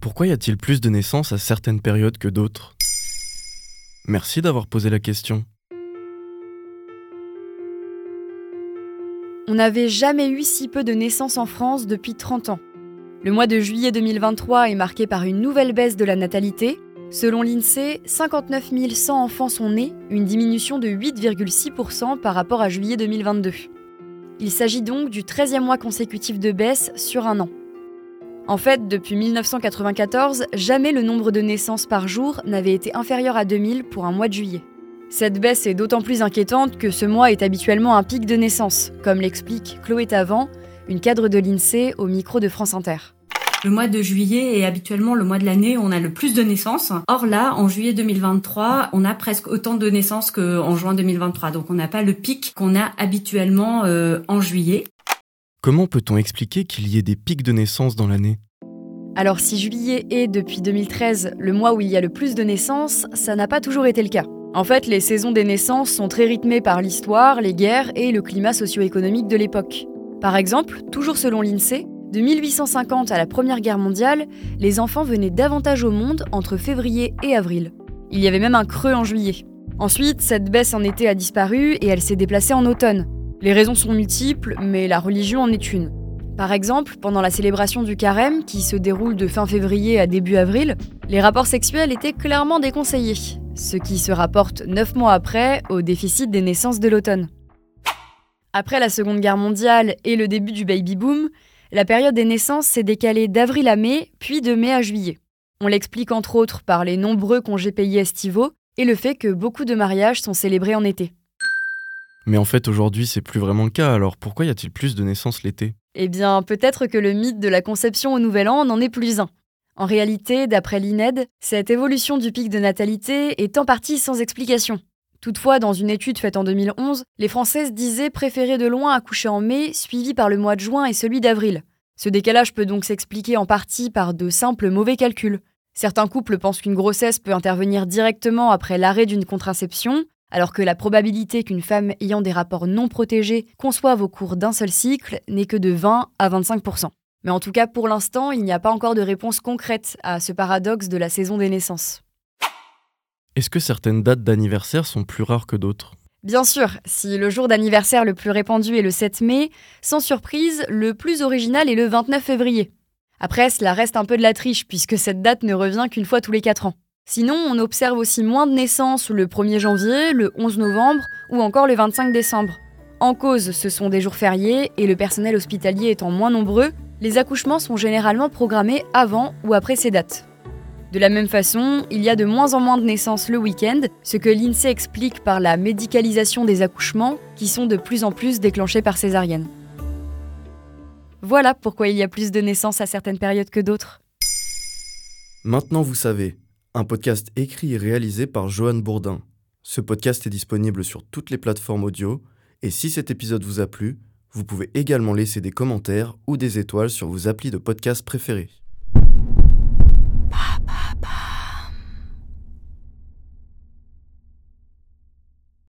Pourquoi y a-t-il plus de naissances à certaines périodes que d'autres? Merci d'avoir posé la question. On n'avait jamais eu si peu de naissances en France depuis 30 ans. Le mois de juillet 2023 est marqué par une nouvelle baisse de la natalité. Selon l'INSEE, 59 100 enfants sont nés, une diminution de 8,6% par rapport à juillet 2022. Il s'agit donc du 13e mois consécutif de baisse sur un an. En fait, depuis 1994, jamais le nombre de naissances par jour n'avait été inférieur à 2000 pour un mois de juillet. Cette baisse est d'autant plus inquiétante que ce mois est habituellement un pic de naissance, comme l'explique Chloé Tavant, une cadre de l'INSEE au micro de France Inter. Le mois de juillet est habituellement le mois de l'année où on a le plus de naissances. Or là, en juillet 2023, on a presque autant de naissances qu'en juin 2023. Donc on n'a pas le pic qu'on a habituellement euh, en juillet. Comment peut-on expliquer qu'il y ait des pics de naissance dans l'année? Alors si juillet est depuis 2013 le mois où il y a le plus de naissances, ça n'a pas toujours été le cas. En fait, les saisons des naissances sont très rythmées par l'histoire, les guerres et le climat socio-économique de l'époque. Par exemple, toujours selon l'INSEE, de 1850 à la Première Guerre mondiale, les enfants venaient davantage au monde entre février et avril. Il y avait même un creux en juillet. Ensuite, cette baisse en été a disparu et elle s'est déplacée en automne, les raisons sont multiples, mais la religion en est une. Par exemple, pendant la célébration du carême, qui se déroule de fin février à début avril, les rapports sexuels étaient clairement déconseillés, ce qui se rapporte neuf mois après au déficit des naissances de l'automne. Après la Seconde Guerre mondiale et le début du baby-boom, la période des naissances s'est décalée d'avril à mai, puis de mai à juillet. On l'explique entre autres par les nombreux congés payés estivaux et le fait que beaucoup de mariages sont célébrés en été. Mais en fait, aujourd'hui, c'est plus vraiment le cas, alors pourquoi y a-t-il plus de naissances l'été? Eh bien, peut-être que le mythe de la conception au Nouvel An n'en est plus un. En réalité, d'après l'INED, cette évolution du pic de natalité est en partie sans explication. Toutefois, dans une étude faite en 2011, les Françaises disaient préférer de loin accoucher en mai, suivi par le mois de juin et celui d'avril. Ce décalage peut donc s'expliquer en partie par de simples mauvais calculs. Certains couples pensent qu'une grossesse peut intervenir directement après l'arrêt d'une contraception, alors que la probabilité qu'une femme ayant des rapports non protégés conçoive au cours d'un seul cycle n'est que de 20 à 25% Mais en tout cas, pour l'instant, il n'y a pas encore de réponse concrète à ce paradoxe de la saison des naissances. Est-ce que certaines dates d'anniversaire sont plus rares que d'autres? Bien sûr, si le jour d'anniversaire le plus répandu est le 7 mai, sans surprise, le plus original est le 29 février. Après, cela reste un peu de la triche puisque cette date ne revient qu'une fois tous les 4 ans. Sinon, on observe aussi moins de naissances le 1er janvier, le 11 novembre ou encore le 25 décembre. En cause, ce sont des jours fériés et le personnel hospitalier étant moins nombreux, les accouchements sont généralement programmés avant ou après ces dates. De la même façon, il y a de moins en moins de naissances le week-end, ce que l'INSEE explique par la médicalisation des accouchements qui sont de plus en plus déclenchés par césarienne. Voilà pourquoi il y a plus de naissances à certaines périodes que d'autres. Maintenant vous savez, un podcast écrit et réalisé par Johan Bourdin. Ce podcast est disponible sur toutes les plateformes audio, et si cet épisode vous a plu, vous pouvez également laisser des commentaires ou des étoiles sur vos applis de podcast préférés.